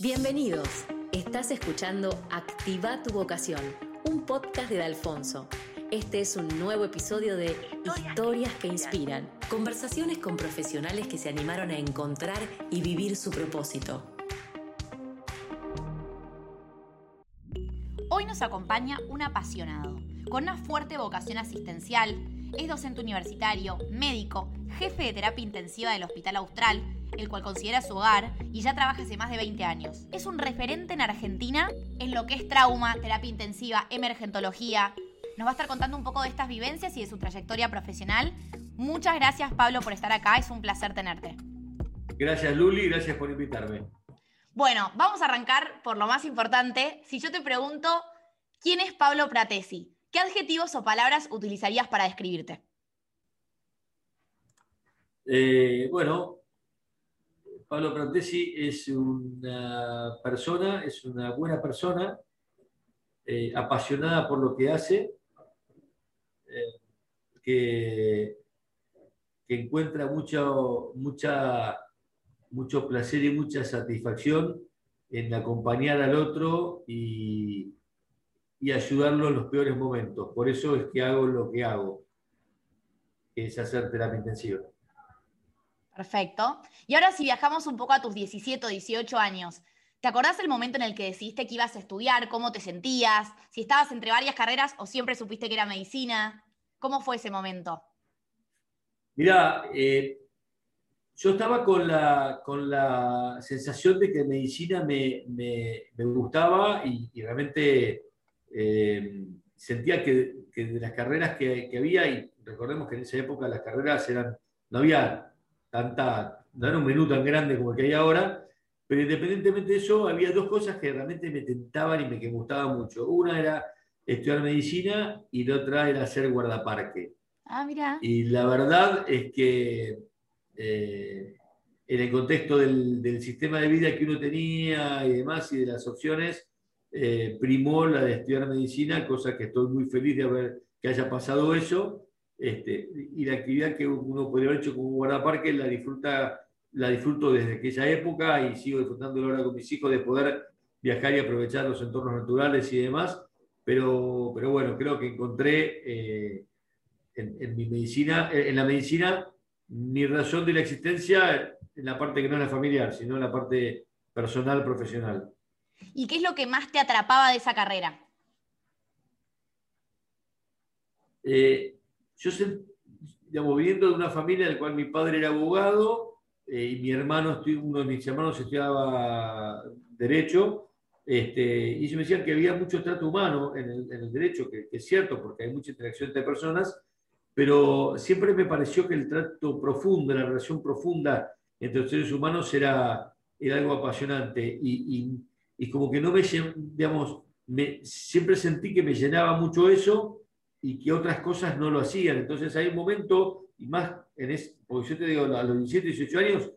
Bienvenidos. Estás escuchando Activa tu vocación, un podcast de Alfonso. Este es un nuevo episodio de Historias que inspiran. Conversaciones con profesionales que se animaron a encontrar y vivir su propósito. Hoy nos acompaña un apasionado, con una fuerte vocación asistencial. Es docente universitario, médico, jefe de terapia intensiva del Hospital Austral el cual considera su hogar y ya trabaja hace más de 20 años. Es un referente en Argentina en lo que es trauma, terapia intensiva, emergentología. Nos va a estar contando un poco de estas vivencias y de su trayectoria profesional. Muchas gracias Pablo por estar acá, es un placer tenerte. Gracias Luli, gracias por invitarme. Bueno, vamos a arrancar por lo más importante. Si yo te pregunto, ¿quién es Pablo Pratesi? ¿Qué adjetivos o palabras utilizarías para describirte? Eh, bueno, Pablo Prantesi es una persona, es una buena persona, eh, apasionada por lo que hace, eh, que, encuentra mucho, mucha, mucho placer y mucha satisfacción en acompañar al otro y, y ayudarlo en los peores momentos. Por eso es que hago lo que hago, que es hacer terapia intensiva. Perfecto. Y ahora si viajamos un poco a tus 17 o 18 años, ¿te acordás el momento en el que decidiste que ibas a estudiar? ¿Cómo te sentías? ¿Si estabas entre varias carreras o siempre supiste que era medicina? ¿Cómo fue ese momento? Mira, eh, yo estaba con la, con la sensación de que medicina me, gustaba y, realmente eh, sentía que, de las carreras que, que, había, y recordemos que en esa época las carreras eran, no había tanta, no era un menú tan grande como el que hay ahora, pero independientemente de eso, había dos cosas que realmente me tentaban y me que gustaban mucho. Una era estudiar medicina y la otra era ser guardaparque. Ah, mira. Y la verdad es que eh, en el contexto del, sistema de vida que uno tenía y demás y de las opciones, eh, primó la de estudiar medicina, cosa que estoy muy feliz de haber que haya pasado eso. Este, y la actividad que uno podría haber hecho como guardaparque la, disfruta, la disfruto desde aquella época y sigo disfrutando ahora con mis hijos de poder viajar y aprovechar los entornos naturales y demás. Pero, pero bueno, creo que encontré eh, en, mi medicina, en la medicina mi razón de la existencia en la parte que no es la familiar, sino en la parte personal, profesional. ¿Y qué es lo que más te atrapaba de esa carrera? Eh, yo, digamos, viviendo de una familia en la cual mi padre era abogado eh, y mi hermano, uno de mis hermanos estudiaba Derecho, este, y se me decían que había mucho trato humano en el, derecho, que, es cierto, porque hay mucha interacción entre personas, pero siempre me pareció que el trato profundo, la relación profunda entre los seres humanos era, era algo apasionante y, y, como que no me, digamos, me, siempre sentí que me llenaba mucho eso y que otras cosas no lo hacían. Entonces hay un momento, y más, en es, porque yo te digo, a los 17, 18 años,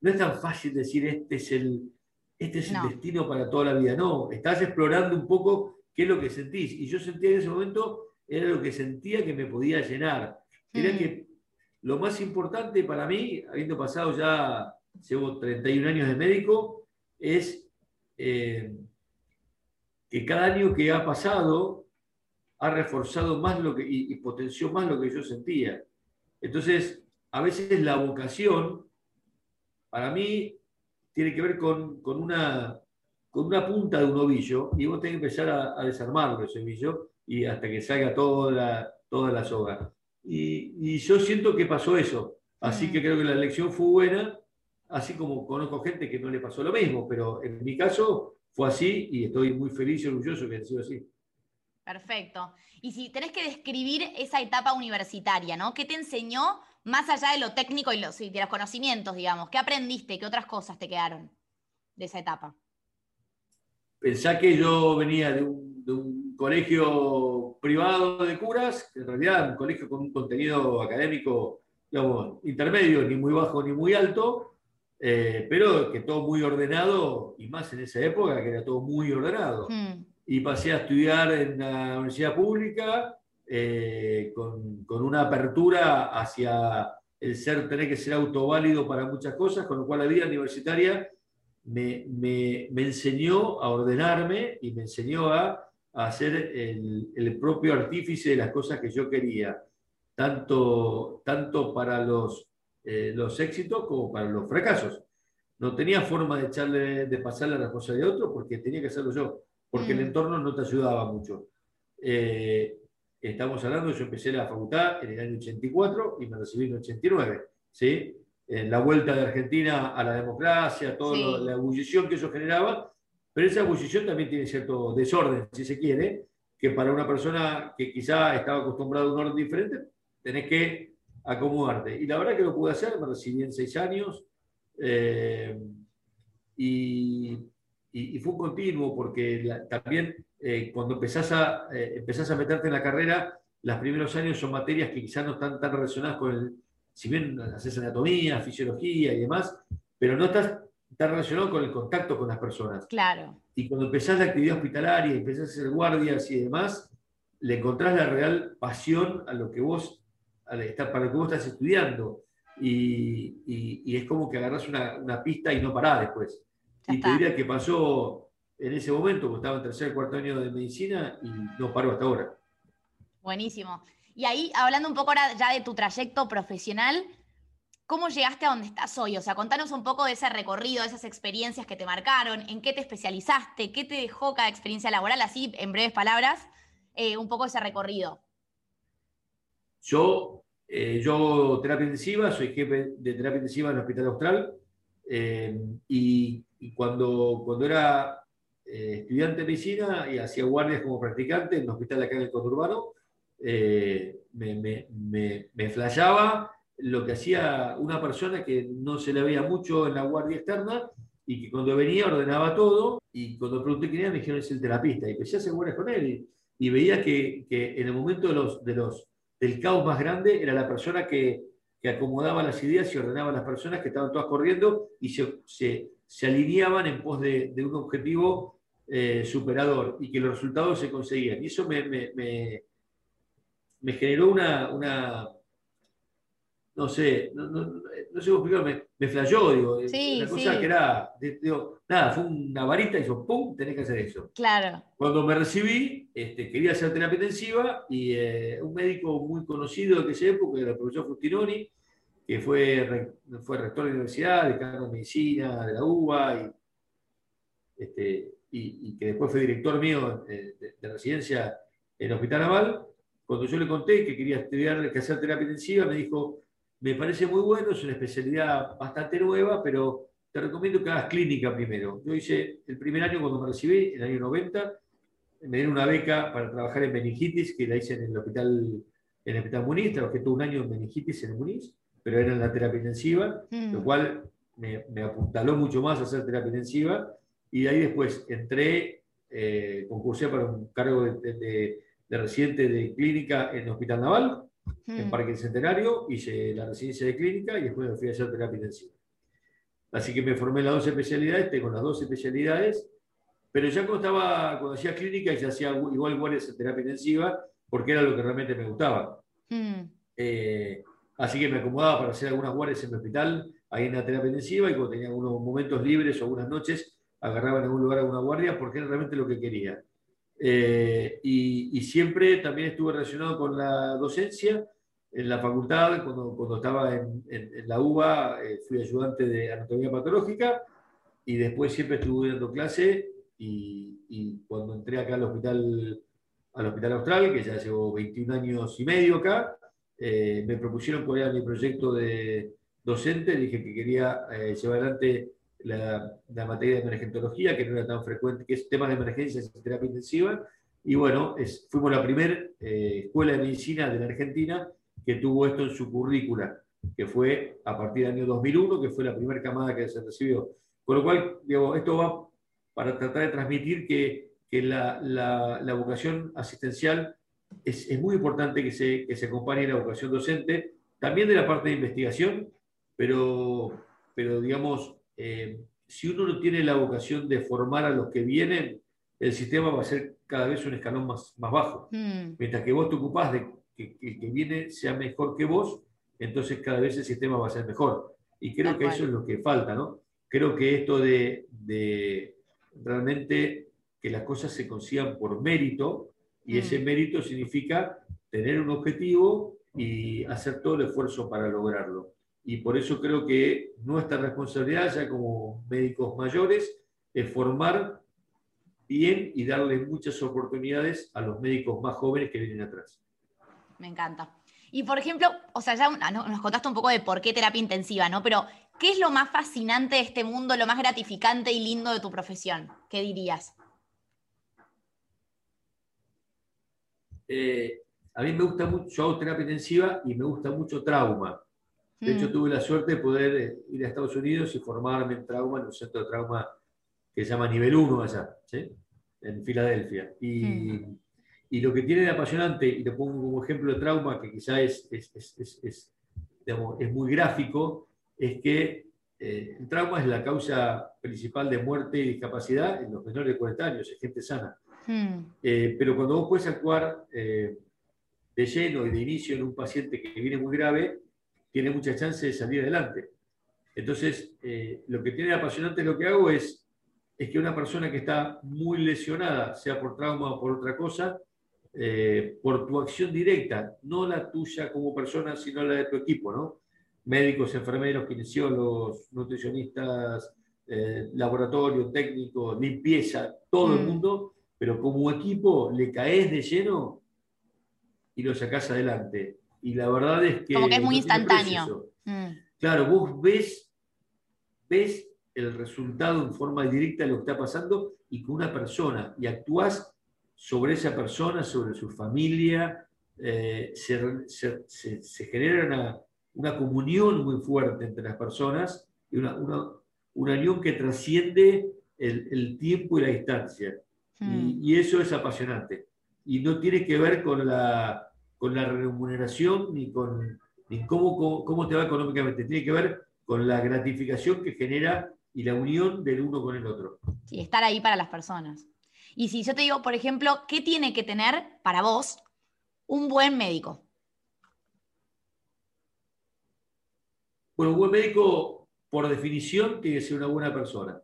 no es tan fácil decir este es el, este es el destino para toda la vida. No, estás explorando un poco qué es lo que sentís. Y yo sentía en ese momento, era lo que sentía que me podía llenar. Era mm. que lo más importante para mí, habiendo pasado ya, llevo 31 años de médico, es eh, que cada año que ha pasado ha reforzado más lo que, y, potenció más lo que yo sentía. Entonces, a veces la vocación, para mí, tiene que ver con, una, con una punta de un ovillo y vos tenés que empezar a, desarmarlo ese ovillo y hasta que salga toda la, toda la soga. Y, yo siento que pasó eso. Así mm. que creo que la elección fue buena, así como conozco gente que no le pasó lo mismo, pero en mi caso fue así y estoy muy feliz y orgulloso que haya sido así. Perfecto. Y si tenés que describir esa etapa universitaria, ¿no? ¿Qué te enseñó más allá de lo técnico y los, de los conocimientos, digamos? ¿Qué aprendiste? ¿Qué otras cosas te quedaron de esa etapa? Pensá que yo venía de un, colegio privado de curas, en realidad un colegio con un contenido académico, digamos, intermedio, ni muy bajo ni muy alto, eh, pero que todo muy ordenado, y más en esa época, que era todo muy ordenado. Hmm y pasé a estudiar en la universidad pública eh, con, con, una apertura hacia el ser, tener que ser autoválido para muchas cosas, con lo cual la vida universitaria me, enseñó a ordenarme y me enseñó a, a ser el, propio artífice de las cosas que yo quería, tanto, tanto para los, eh, los éxitos como para los fracasos. No tenía forma de, echarle, de pasarle la responsabilidad de otro porque tenía que hacerlo yo, porque el mm. entorno no te ayudaba mucho. Eh, estamos hablando, yo empecé la facultad en el año 84 y me recibí en el 89, ¿sí? En la vuelta de Argentina a la democracia, toda la ebullición que eso generaba, pero esa ebullición también tiene cierto desorden, si se quiere, que para una persona que quizá estaba acostumbrada a un orden diferente, tenés que acomodarte. Y la verdad que lo pude hacer, me recibí en seis años eh, y, fue un continuo porque también eh, cuando empezás a, eh, empezás a meterte en la carrera, los primeros años son materias que quizás no están tan relacionadas con el, si bien haces anatomía, fisiología y demás, pero no estás tan relacionado con el contacto con las personas. Claro. Y cuando empezás la actividad hospitalaria y empezás a hacer guardias y demás, le encontrás la real pasión a lo que vos, para lo que vos estás estudiando. Y, y, es como que agarrás una, una, pista y no parás después. Y te diría que pasó en ese momento, porque estaba en tercer cuarto año de medicina y no paro hasta ahora. Buenísimo. Y ahí, hablando un poco ahora ya de tu trayecto profesional, ¿cómo llegaste a donde estás hoy? O sea, contanos un poco de ese recorrido, de esas experiencias que te marcaron, en qué te especializaste, qué te dejó cada experiencia laboral, así en breves palabras, eh, un poco ese recorrido. Yo, eh, yo terapia intensiva, soy jefe de terapia intensiva en el Hospital Austral eh, y, y, cuando, cuando era eh, estudiante de medicina y hacía guardias como practicante en un hospital acá en el conurbano, eh, me, me, me, flashaba lo que hacía una persona que no se le veía mucho en la guardia externa y que cuando venía ordenaba todo y cuando pregunté quién era me dijeron es el terapista y empecé a hacer guardias con él y, veía que, que, en el momento de los, de los, del caos más grande era la persona que, que acomodaba las ideas y ordenaba a las personas que estaban todas corriendo y se, se, se alineaban en pos de, de un objetivo eh, superador y que los resultados se conseguían. Y eso me, me, me, generó una, una, no sé, no, no, sé cómo explicarlo, me, flayó, digo, una cosa que era, digo, nada, fue una varita y dijo, ¡pum!, tenés que hacer eso. Claro. Cuando me recibí, este, quería hacer terapia intensiva y eh, un médico muy conocido de aquella época era el profesor Fustinoni, que fue, fue rector de la universidad, decano de medicina de la UBA y este, y, que después fue director mío de, residencia en el Hospital Naval, cuando yo le conté que quería estudiar, que hacer terapia intensiva, me dijo, me parece muy bueno, es una especialidad bastante nueva, pero te recomiendo que hagas clínica primero. Yo hice el primer año cuando me recibí, en el año 90, me dieron una beca para trabajar en meningitis, que la hice en el hospital, en el hospital Muniz, trabajé todo un año en meningitis en el Muniz, pero era en la terapia intensiva, lo mm. cual me, me, apuntaló mucho más a hacer terapia intensiva y de ahí después entré, eh, concursé para un cargo de, de, residente de clínica en el Hospital Naval, en hmm. Parque Centenario, hice la residencia de clínica y después me fui a hacer terapia intensiva. Así que me formé en las dos especialidades, tengo las dos especialidades, pero ya cuando, estaba, cuando hacía clínica ya hacía igual guardias en terapia intensiva, porque era lo que realmente me gustaba. Hmm. Eh, así que me acomodaba para hacer algunas guardias en el hospital, ahí en la terapia intensiva, y cuando tenía algunos momentos libres o algunas noches, agarraba en algún lugar alguna guardia porque era realmente lo que quería. Eh, y, siempre también estuve relacionado con la docencia en la facultad, cuando, cuando estaba en, en, la UBA, eh, fui ayudante de anatomía patológica y después siempre estuve dando clase y, y, cuando entré acá al hospital, al hospital austral, que ya llevo 21 años y medio acá, eh, me propusieron cuál era mi proyecto de docente, dije que quería llevar adelante la, materia de emergentología, que no era tan frecuente, que es temas de emergencias y terapia intensiva. Y bueno, es, fuimos la primera eh, escuela de medicina de la Argentina que tuvo esto en su currícula, que fue a partir del año 2001, que fue la primera camada que se recibió. Con lo cual, digo, esto va para tratar de transmitir que, que la, la, la, vocación asistencial es, es, muy importante que se, que se acompañe la vocación docente, también de la parte de investigación, pero, pero digamos, eh, si uno no tiene la vocación de formar a los que vienen, el sistema va a ser cada vez un escalón más, más bajo. Hmm. Mientras que vos te ocupás de que el que viene sea mejor que vos, entonces cada vez el sistema va a ser mejor. Y creo que eso es lo que falta, ¿no? Creo que esto de, de realmente que las cosas se consigan por mérito y ese Mm. mérito significa tener un objetivo y hacer todo el esfuerzo para lograrlo. Y por eso creo que nuestra responsabilidad ya como médicos mayores es formar bien y darle muchas oportunidades a los médicos más jóvenes que vienen atrás. Me encanta. Y por ejemplo, o sea, ya no- nos contaste un poco de por qué terapia intensiva, ¿no? Pero, ¿qué es lo más fascinante de este mundo, lo más gratificante y lindo de tu profesión? ¿Qué dirías? Eh, a mí me gusta mucho, yo hago terapia intensiva y me gusta mucho trauma. De hecho, Mm, tuve la suerte de poder eh, ir a Estados Unidos y formarme en trauma en un centro de trauma que se llama Nivel 1 allá, ¿sí? en Filadelfia. Y, y lo que tiene de apasionante, y te pongo como ejemplo de trauma, que quizá es, es, es- es- es, digamos, es muy gráfico, es que eh, el trauma es la causa principal de muerte y discapacidad en los menores de 40 años, es gente sana. mm, Eh, pero cuando vos puedes actuar eh, de lleno y de inicio en un paciente que viene muy grave, tiene mucha chance de salir adelante. Entonces, eh, lo que tiene apasionante lo que hago es, es que una persona que está muy lesionada, sea por trauma o por otra cosa, eh, por tu acción directa, no la tuya como persona, sino la de tu equipo, ¿no? Médicos, enfermeros, kinesiólogos, nutricionistas, eh, laboratorio, técnico, limpieza, todo el Mm. mundo, pero como equipo le caes de lleno y lo sacás adelante. Y la verdad es que... Como que es muy no instantáneo. mm, Claro, vos ves, ves el resultado en forma directa de lo que está pasando y con una persona y actúas sobre esa persona, sobre su familia, eh, se, se- se- se genera una, una comunión muy fuerte entre las personas y una, una- una unión que trasciende el, el tiempo y la distancia. mm. Y, y eso es apasionante. Y no tiene que ver con la, con la remuneración ni con ni cómo, cómo, cómo te va económicamente. Tiene que ver con la gratificación que genera y la unión del uno con el otro. Sí, estar ahí para las personas. Y si yo te digo, por ejemplo, ¿qué tiene que tener para vos un buen médico? Bueno, un buen médico, por definición, tiene que ser una buena persona.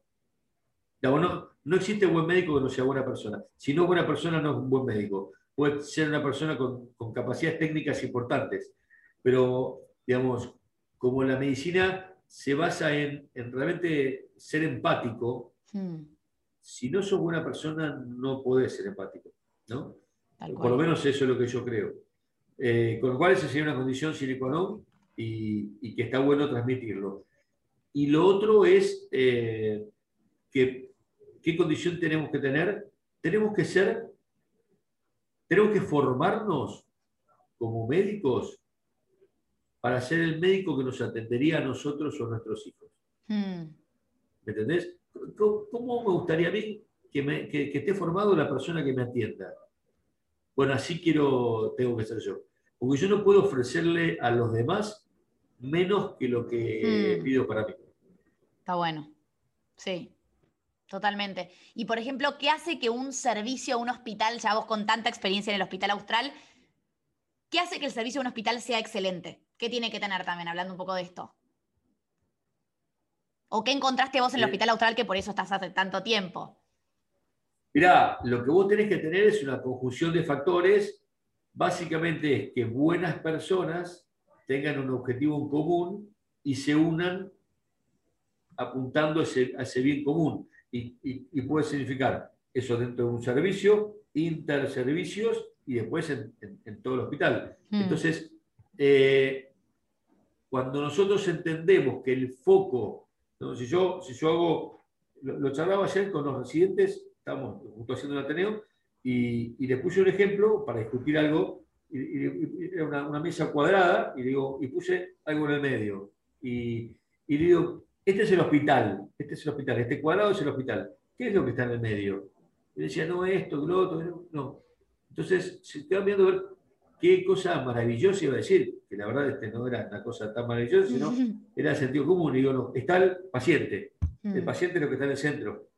Digamos, No, no existe buen médico que no sea buena persona. Si no es buena persona, no es un buen médico. Puede ser una persona con, con capacidades técnicas importantes, pero, digamos, como la medicina se basa en, en realmente ser empático, Mm, si no sos buena persona, no podés ser empático, ¿no? Por lo menos eso es lo que yo creo. Eh, con lo cual, esa sería una condición sine qua non y, y que está bueno transmitirlo. Y lo otro es eh, que, qué condición tenemos que tener. Tenemos que ser, tenemos que formarnos como médicos para ser el médico que nos atendería a nosotros o a nuestros hijos. Mm, ¿Me entendés? ¿Cómo, cómo me gustaría a mí que, me- que- que esté formado la persona que me atienda? Bueno, así quiero, tengo que ser yo. Porque yo no puedo ofrecerle a los demás menos que lo que Hmm. pido para mí. está bueno. Sí, totalmente. Y por ejemplo, ¿qué hace que un servicio, un hospital, ya vos con tanta experiencia en el Hospital Austral, ¿qué hace que el servicio de un hospital sea excelente? ¿Qué tiene que tener también, hablando un poco de esto? ¿O qué encontraste vos en el Eh, Hospital Austral que por eso estás hace tanto tiempo? Mirá, lo que vos tenés que tener es una conjunción de factores. Básicamente es que buenas personas tengan un objetivo en común y se unan apuntando a ese, a ese bien común. Y, y- y puede significar eso dentro de un servicio, interservicios y después en, en- en todo el hospital. Mm, Entonces, eh, cuando nosotros entendemos que el foco, ¿no? si, yo, si yo hago, lo, lo charlaba ayer con los residentes, estamos justo haciendo un Ateneo, y, y les puse un ejemplo para discutir algo, y era una, una mesa cuadrada, y, digo, y puse algo en el medio. Y, y digo, este es el hospital, este es el hospital, este cuadrado es el hospital. ¿Qué es lo que está en el medio? Y decía, no, esto, lo otro, no. Entonces, se quedaba viendo a ver qué cosa maravillosa iba a decir, que la verdad este no era una cosa tan maravillosa, sino era sentido común. Y digo, no, está el paciente, el mm, paciente es lo que está en el centro.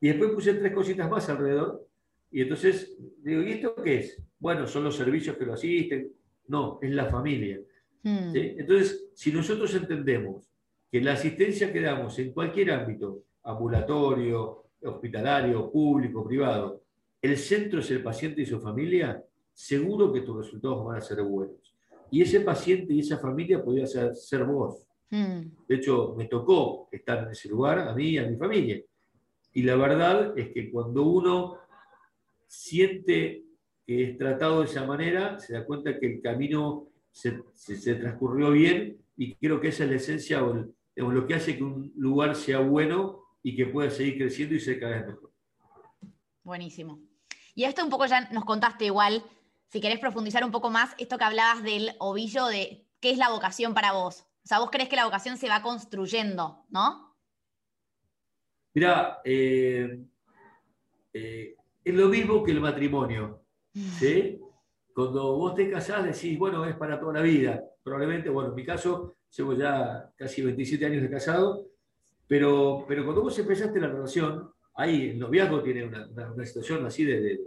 Y después puse tres cositas más alrededor, y entonces digo, ¿y esto qué es? Bueno, son los servicios que lo asisten. No, es la familia. mm, ¿sí? Entonces, si nosotros entendemos que la asistencia que damos en cualquier ámbito ambulatorio, hospitalario, público, privado, el centro es el paciente y su familia, seguro que tus resultados van a ser buenos. Y ese paciente y esa familia podría ser, ser vos. Hmm. De hecho, me tocó estar en ese lugar a mí y a mi familia. Y la verdad es que cuando uno siente que es tratado de esa manera, se da cuenta que el camino se, transcurrió bien y creo que esa es la esencia o, lo que hace que un lugar sea bueno y que pueda seguir creciendo y ser cada vez mejor. Buenísimo. Y esto un poco ya nos contaste igual, si querés profundizar un poco más, esto que hablabas del ovillo, de qué es la vocación para vos. O sea, vos crees que la vocación se va construyendo, ¿no? Mira, eh, eh, es lo mismo que el matrimonio. ¿sí? Cuando vos te casás decís, bueno, es para toda la vida. Probablemente, bueno, en mi caso, llevo ya casi 27 años de casado, pero, pero cuando vos empezaste la relación, ahí el noviazgo tiene una, situación así de,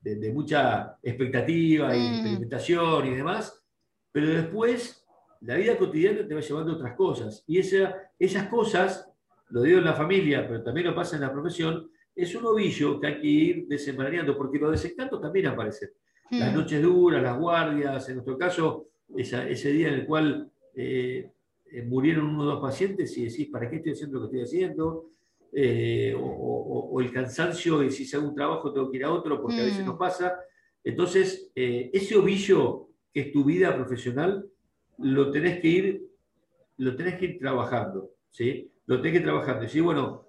de, mucha expectativa y mm. experimentación y demás, pero después la vida cotidiana te va llevando a otras cosas. Y esa, esas cosas, lo digo en la familia, pero también lo pasa en la profesión, es un ovillo que hay que ir desenmarañando, porque los desencantos también aparecen. Las mm. noches duras, las guardias, en nuestro caso, ese día en el cual eh, eh, murieron uno o dos pacientes y decís, ¿para qué estoy haciendo lo que estoy haciendo? Eh, o, el cansancio y si se hago un trabajo tengo que ir a otro porque a veces mm. nos pasa. Entonces, ese ovillo que es tu vida profesional, lo tenés que ir, lo tenés que ir trabajando, ¿sí? Lo tenés que ir trabajando. Y decir, bueno,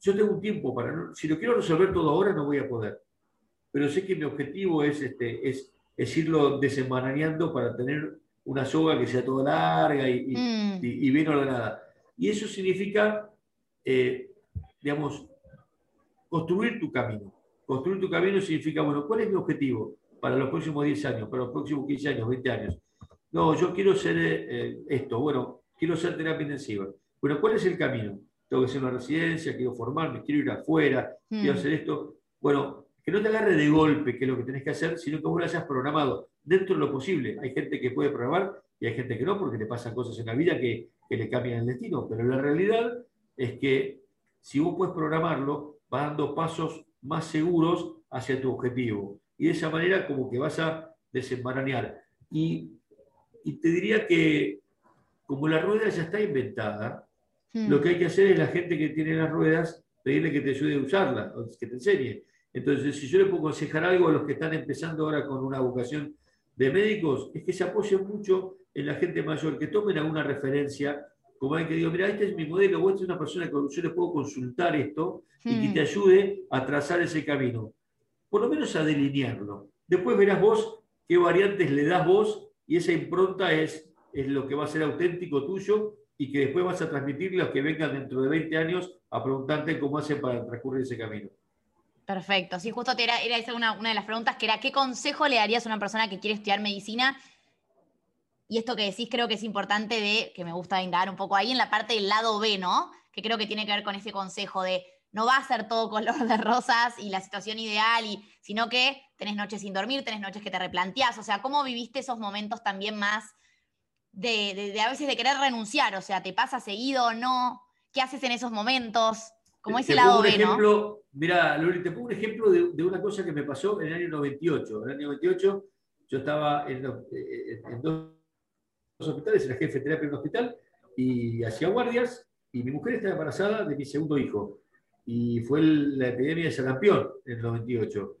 yo tengo un tiempo para, si lo quiero resolver todo ahora no voy a poder, pero sé que mi objetivo es, este, es, es irlo desenmarañando para tener una soga que sea toda larga y, mm. y, bien ordenada. Y eso significa, eh, digamos, construir tu camino. Construir tu camino significa, bueno, ¿cuál es mi objetivo para los próximos 10 años, para los próximos 15 años, 20 años? No, yo quiero ser eh, esto, bueno, quiero ser terapia intensiva. Bueno, ¿cuál es el camino? tengo que hacer una residencia, quiero formarme, quiero ir afuera, quiero hmm. hacer esto. Bueno, que no te agarre de golpe que es lo que tenés que hacer, sino que vos lo hayas programado dentro de lo posible. Hay gente que puede programar y hay gente que no, porque le pasan cosas en la vida que, que le cambian el destino. Pero la realidad es que si vos puedes programarlo, vas dando pasos más seguros hacia tu objetivo. Y de esa manera como que vas a desenmarañar. Y, y te diría que como la rueda ya está inventada, Hmm. Lo que hay que hacer es la gente que tiene las ruedas, pedirle que te ayude a usarla, que te enseñe. Entonces, si yo le puedo aconsejar algo a los que están empezando ahora con una vocación de médicos, es que se apoyen mucho en la gente mayor, que tomen alguna referencia, como hay que digo, mira, este es mi modelo, vos es una persona que yo le puedo consultar esto y que hmm. te ayude a trazar ese camino. Por lo menos a delinearlo. Después verás vos qué variantes le das vos y esa impronta es, es lo que va a ser auténtico tuyo y que después vas a transmitirle a los que vengan dentro de 20 años a preguntarte cómo hacen para transcurrir ese camino. Perfecto. Sí, justo te era, esa una, de las preguntas, que era, ¿qué consejo le darías a una persona que quiere estudiar medicina? Y esto que decís creo que es importante de, que me gusta indagar un poco ahí en la parte del lado B, ¿no? Que creo que tiene que ver con ese consejo de no va a ser todo color de rosas y la situación ideal, y, sino que tenés noches sin dormir, tenés noches que te replanteás. O sea, ¿cómo viviste esos momentos también más de, a veces de querer renunciar, o sea, ¿te pasa seguido o no? ¿Qué haces en esos momentos? Como ese lado B, ¿no? Mira, Lori, te pongo un ejemplo de, una cosa que me pasó en el año 98. En el año 98 yo estaba en, eh, dos hospitales, era jefe de terapia en un hospital, y hacía guardias, y mi mujer estaba embarazada de mi segundo hijo. Y fue la epidemia de sarampión en el 98.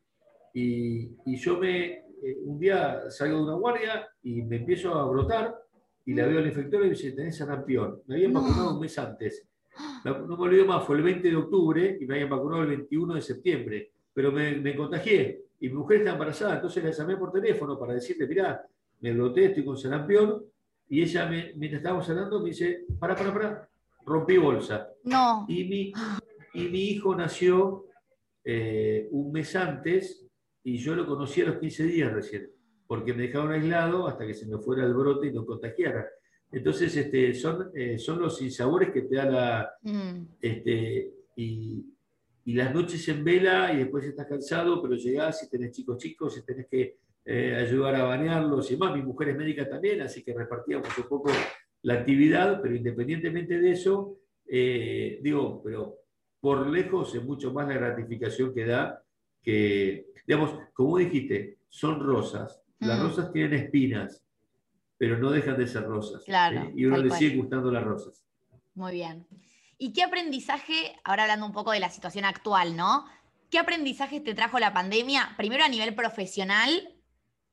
Y, y yo me, eh, un día salgo de una guardia y me empiezo a brotar y la veo al infector y me dice, tenés sarampión. Me habían vacunado un mes antes. No, me olvido más, fue el 20 de octubre y me habían vacunado el 21 de septiembre. Pero me, me contagié y mi mujer está embarazada, entonces la llamé por teléfono para decirle, mirá, me broté, estoy con sarampión. Y ella, me, mientras estábamos hablando, me dice, para, para, para, rompí bolsa. No. Y mi, y mi hijo nació eh, un mes antes y yo lo conocí a los 15 días recién porque me dejaron aislado hasta que se me fuera el brote y no contagiara. Entonces, este, son, eh, son los insabores que te da la... Mm. Este, y, y, las noches en vela y después estás cansado, pero llegás y tenés chicos chicos y tenés que eh, ayudar a bañarlos y más. Mi mujer es médica también, así que repartíamos un poco la actividad, pero independientemente de eso, eh, digo, pero por lejos es mucho más la gratificación que da que, digamos, como dijiste, son rosas. Las Mm. rosas tienen espinas, pero no dejan de ser rosas. Claro, ¿sí? Y uno le cual. sigue gustando las rosas. Muy bien. ¿Y qué aprendizaje, ahora hablando un poco de la situación actual, ¿no? ¿Qué aprendizaje te trajo la pandemia? Primero a nivel profesional,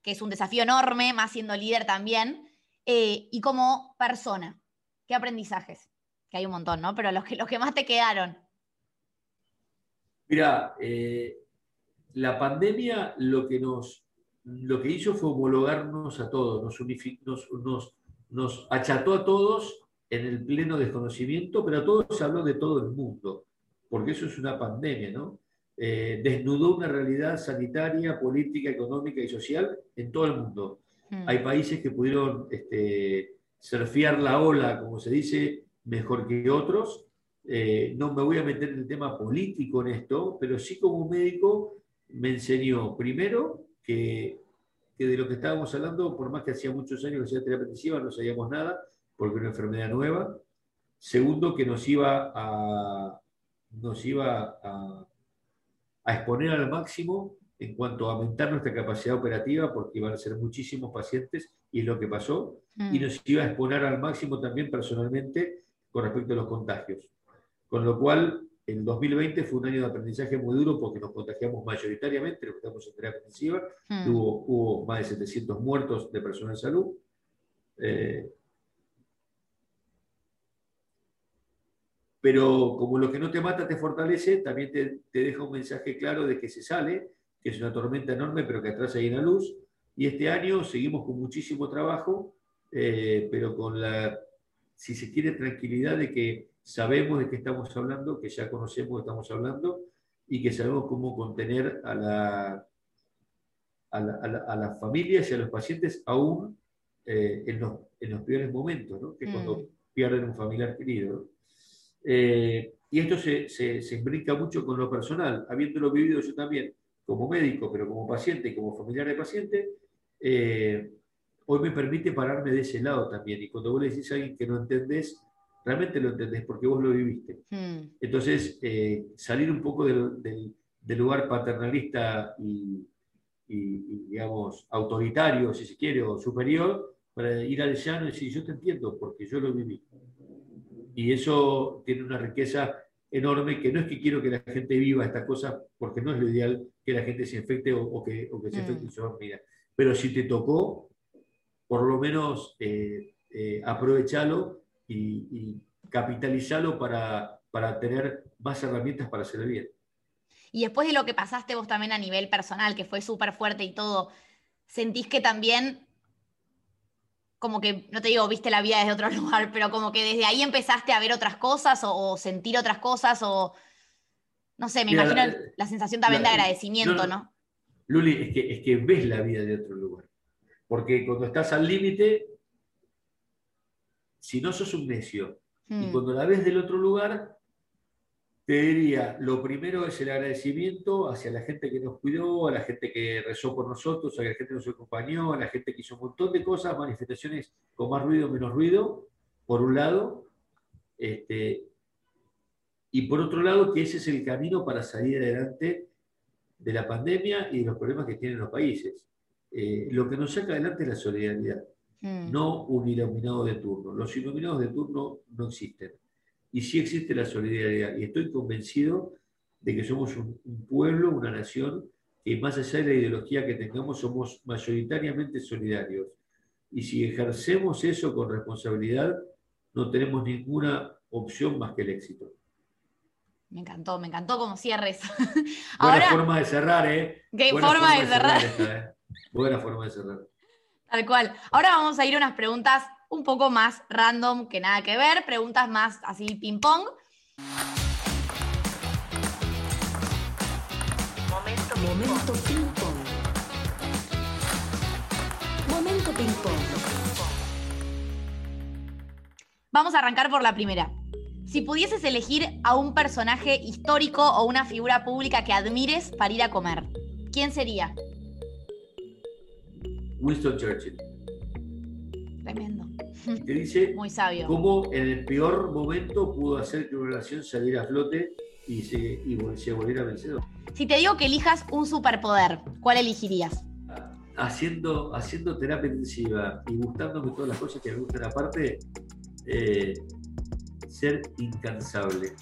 que es un desafío enorme, más siendo líder también, eh, y como persona. ¿Qué aprendizajes? Que hay un montón, ¿no? Pero los que, los que más te quedaron. Mira, eh, la pandemia lo que nos lo que hizo fue homologarnos a todos, nos, nos, nos- nos acható a todos en el pleno desconocimiento, pero a todos se habló de todo el mundo, porque eso es una pandemia, ¿no? Eh, desnudó una realidad sanitaria, política, económica y social en todo el mundo. Mm. Hay países que pudieron este, surfear la ola, como se dice, mejor que otros. Eh, no me voy a meter en el tema político en esto, pero sí como médico me enseñó primero que, que de lo que estábamos hablando, por más que hacía muchos años que hacía terapia intensiva, no sabíamos nada, porque era una enfermedad nueva. Segundo, que nos iba a, nos iba a, a exponer al máximo en cuanto a aumentar nuestra capacidad operativa, porque iban a ser muchísimos pacientes, y es lo que pasó, Mm. y nos iba a exponer al máximo también personalmente con respecto a los contagios. Con lo cual, el 2020 fue un año de aprendizaje muy duro porque nos contagiamos mayoritariamente, los que estamos en terapia intensiva, Mm. hubo, hubo más de 700 muertos de personas en salud. Eh, pero como lo que no te mata te fortalece, también te, te deja un mensaje claro de que se sale, que es una tormenta enorme, pero que atrás hay una luz. Y este año seguimos con muchísimo trabajo, eh, pero con la, si se quiere, tranquilidad de que sabemos de qué estamos hablando, que ya conocemos de qué estamos hablando y que sabemos cómo contener a, la, a, la- a la- a las familias y a los pacientes aún eh, en, los, en los peores momentos, ¿no? que Mm. cuando pierden un familiar querido. Eh, y esto se, se, se imbrica mucho con lo personal, habiéndolo vivido yo también como médico, pero como paciente y como familiar de paciente, eh, hoy me permite pararme de ese lado también. Y cuando vos le decís a alguien que no entendés, realmente lo entendés porque vos lo viviste. Mm. Entonces, eh, salir un poco del, del- del lugar paternalista y, y- y, digamos, autoritario, si se quiere, o superior, para ir al llano y decir, yo te entiendo porque yo lo viví. Y eso tiene una riqueza enorme, que no es que quiero que la gente viva estas cosas, porque no es lo ideal que la gente se infecte o, o que, o que se Mm. infecte su familia. Pero si te tocó, por lo menos eh, eh, aprovechalo y, y capitalizalo para, para tener más herramientas para hacer el bien. Y después de lo que pasaste vos también a nivel personal, que fue súper fuerte y todo, ¿sentís que también, como que, no te digo, viste la vida desde otro lugar, pero como que desde ahí empezaste a ver otras cosas o, o sentir otras cosas o, no sé, me Mira, imagino la- la, sensación también la- de agradecimiento, no, ¿no? Luli, es que, es que ves la vida de otro lugar. Porque cuando estás al límite, si no sos un necio, y Mm, cuando la ves del otro lugar, te diría, lo primero es el agradecimiento hacia la gente que nos cuidó, a la gente que rezó por nosotros, a la gente que nos acompañó, a la gente que hizo un montón de cosas, manifestaciones con más ruido, menos ruido, por un lado. Este, y por otro lado, que ese es el camino para salir adelante de la pandemia y de los problemas que tienen los países. Eh, lo que nos saca adelante es la solidaridad mm, no un iluminado de turno. Los iluminados de turno no existen. Y sí existe la solidaridad. Y estoy convencido de que somos un, un pueblo, una nación, que más allá de la ideología que tengamos, somos mayoritariamente solidarios. Y si ejercemos eso con responsabilidad, no tenemos ninguna opción más que el éxito. Me encantó, me encantó como cierres. Buena Ahora, forma de cerrar, ¿eh? qué Buena forma de cerrar. esta, ¿eh? Buena forma de cerrar. Tal cual. Ahora vamos a ir a unas preguntas un poco más random, que nada que ver, preguntas más así ping-pong. Momento ping pong. Momento ping pong. Vamos a arrancar por la primera. Si pudieses elegir a un personaje histórico o una figura pública que admires para ir a comer, ¿quién sería? Winston Churchill. Tremendo. Te dice Muy sabio. cómo en el peor momento pudo hacer que una relación saliera a flote y se, y se volviera vencedor. Si te digo que elijas un superpoder, ¿cuál elegirías? Haciendo, haciendo terapia intensiva y gustándome todas las cosas que me gustan aparte, eh, ser incansable.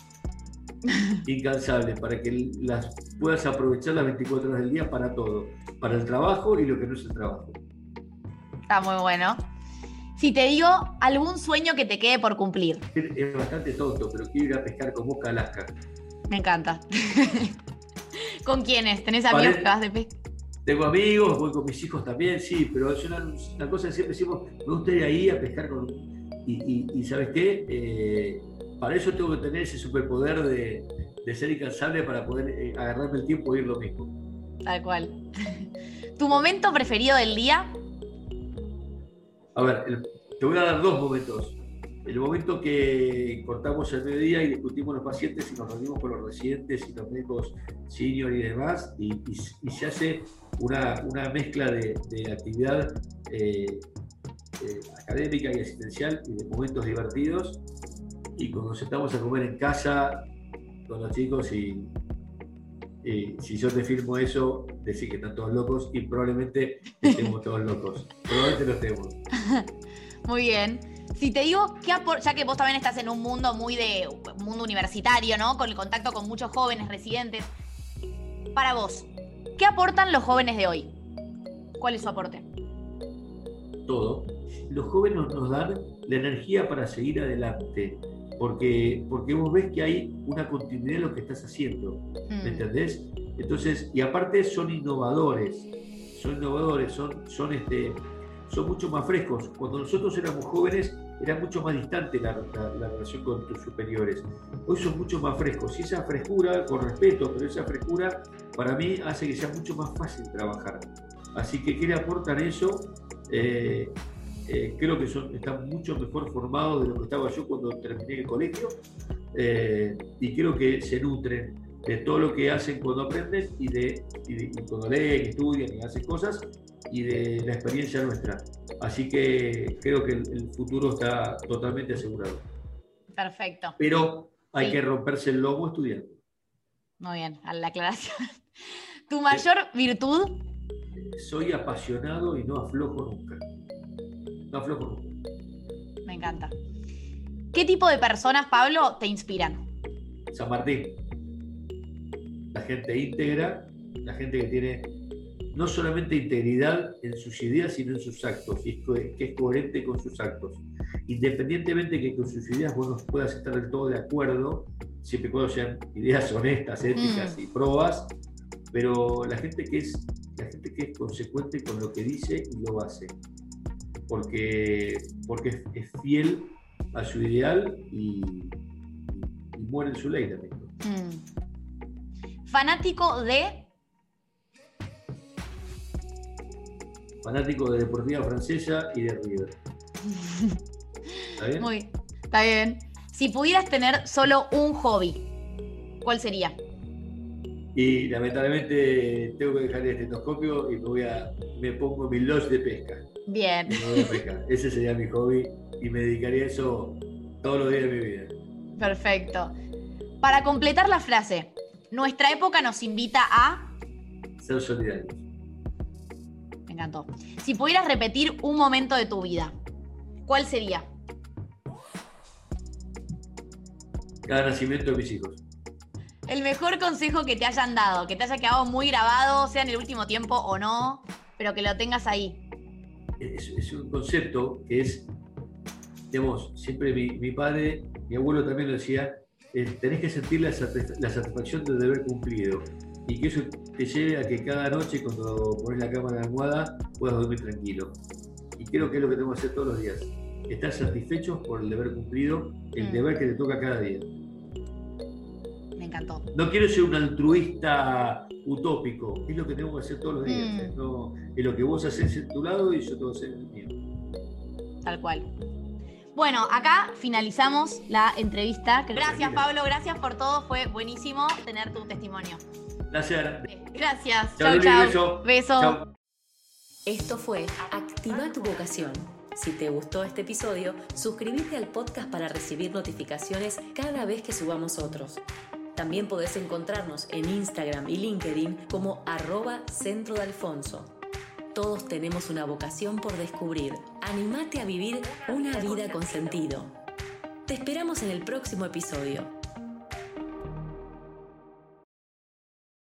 incansable, para que las puedas aprovechar las 24 horas del día para todo, para el trabajo y lo que no es el trabajo. Está muy bueno. Si te digo algún sueño que te quede por cumplir. Es bastante tonto, pero quiero ir a pescar con Boca Alaska. Me encanta. ¿Con quiénes? ¿Tenés amigos que vas de pesca? Tengo amigos, voy con mis hijos también, sí, pero es una, cosa que siempre decimos, me gustaría ir a pescar con... Y, ¿sabes qué? Eh, para eso tengo que tener ese superpoder de, ser incansable para poder eh, agarrarme el tiempo y ir lo mismo. Tal cual. ¿Tu momento preferido del día? A ver, te voy a dar dos momentos. El momento que cortamos el mediodía y discutimos los pacientes y nos reunimos con los residentes y los médicos senior y demás, y, se hace una, mezcla de, actividad eh, eh, académica y asistencial y de momentos divertidos y cuando nos sentamos a comer en casa con los chicos y, si yo te firmo eso, decir que están todos locos y probablemente estemos todos locos. Probablemente lo estemos. Muy bien. Si te digo, ¿qué ya que vos también estás en un mundo muy de mundo universitario, ¿no? Con el contacto con muchos jóvenes residentes. Para vos, ¿qué aportan los jóvenes de hoy? ¿Cuál es su aporte? Todo. Los jóvenes nos dan la energía para seguir adelante porque, porque vos ves que hay una continuidad en lo que estás haciendo, ¿me mm. entendés? Entonces, y aparte son innovadores, son innovadores, son, son, este, son mucho más frescos. Cuando nosotros éramos jóvenes era mucho más distante la, la, relación con tus superiores. Hoy son mucho más frescos y esa frescura, con respeto, pero esa frescura para mí hace que sea mucho más fácil trabajar. Así que, ¿qué le aportan eso? Eh, eh, creo que son, están mucho mejor formados de lo que estaba yo cuando terminé el colegio eh, y creo que se nutren de todo lo que hacen cuando aprenden y de, cuando leen, estudian y hacen cosas y de la experiencia nuestra. Así que creo que el, futuro está totalmente asegurado. Perfecto. Pero hay que romperse el lomo estudiando. Muy bien, a la aclaración. ¿Tu mayor virtud? Soy apasionado y no aflojo nunca. No aflojo Me encanta. ¿Qué tipo de personas, Pablo, te inspiran? San Martín. La gente íntegra, la gente que tiene no solamente integridad en sus ideas, sino en sus actos, y que es coherente con sus actos. Independientemente que con sus ideas vos no puedas estar del todo de acuerdo, siempre cuando sean ideas honestas, éticas mm. y probas, pero la gente que es la gente que es consecuente con lo que dice y lo hace porque, porque es, fiel a su ideal y, muere en su ley también. Mm. Fanático de. Fanático de Deportiva Francesa y de River. ¿Está bien? Muy, está bien. Si pudieras tener solo un hobby, ¿cuál sería? Y lamentablemente tengo que dejar el estetoscopio y me, voy a, me pongo mi lodge de pesca. Bien. Ese sería mi hobby y me dedicaría a eso todos los días de mi vida. Perfecto. Para completar la frase, nuestra época nos invita a... Ser solidarios. Me encantó. Si pudieras repetir un momento de tu vida, ¿cuál sería? Cada nacimiento de mis hijos. El mejor consejo que te hayan dado, que te haya quedado muy grabado, sea en el último tiempo o no, pero que lo tengas ahí es, un concepto que es, digamos, siempre mi, padre, mi abuelo también lo decía, tenés que sentir la, satisfacción de deber cumplido y que eso te lleve a que cada noche cuando pones la cama en la almohada puedas dormir tranquilo. Y creo que es lo que tenemos que hacer todos los días, estar satisfechos por el deber cumplido, el mm. deber que te toca cada día. Encantó. No quiero ser un altruista utópico, es lo que tenemos que hacer todos los días. Mm. es lo que vos haces en tu lado y yo tengo que hacer en el mío. Tal cual. Bueno, acá finalizamos la entrevista. Gracias, Pablo, gracias por todo. Fue buenísimo tener tu testimonio. Gracias. Gracias. Chao, chao. Beso. Esto fue Activa tu vocación. Si te gustó este episodio, suscríbete al podcast para recibir notificaciones cada vez que subamos otros. También podés encontrarnos en Instagram y LinkedIn como arroba centro de Alfonso. Todos tenemos una vocación por descubrir. Animate a vivir una vida con sentido. Te esperamos en el próximo episodio.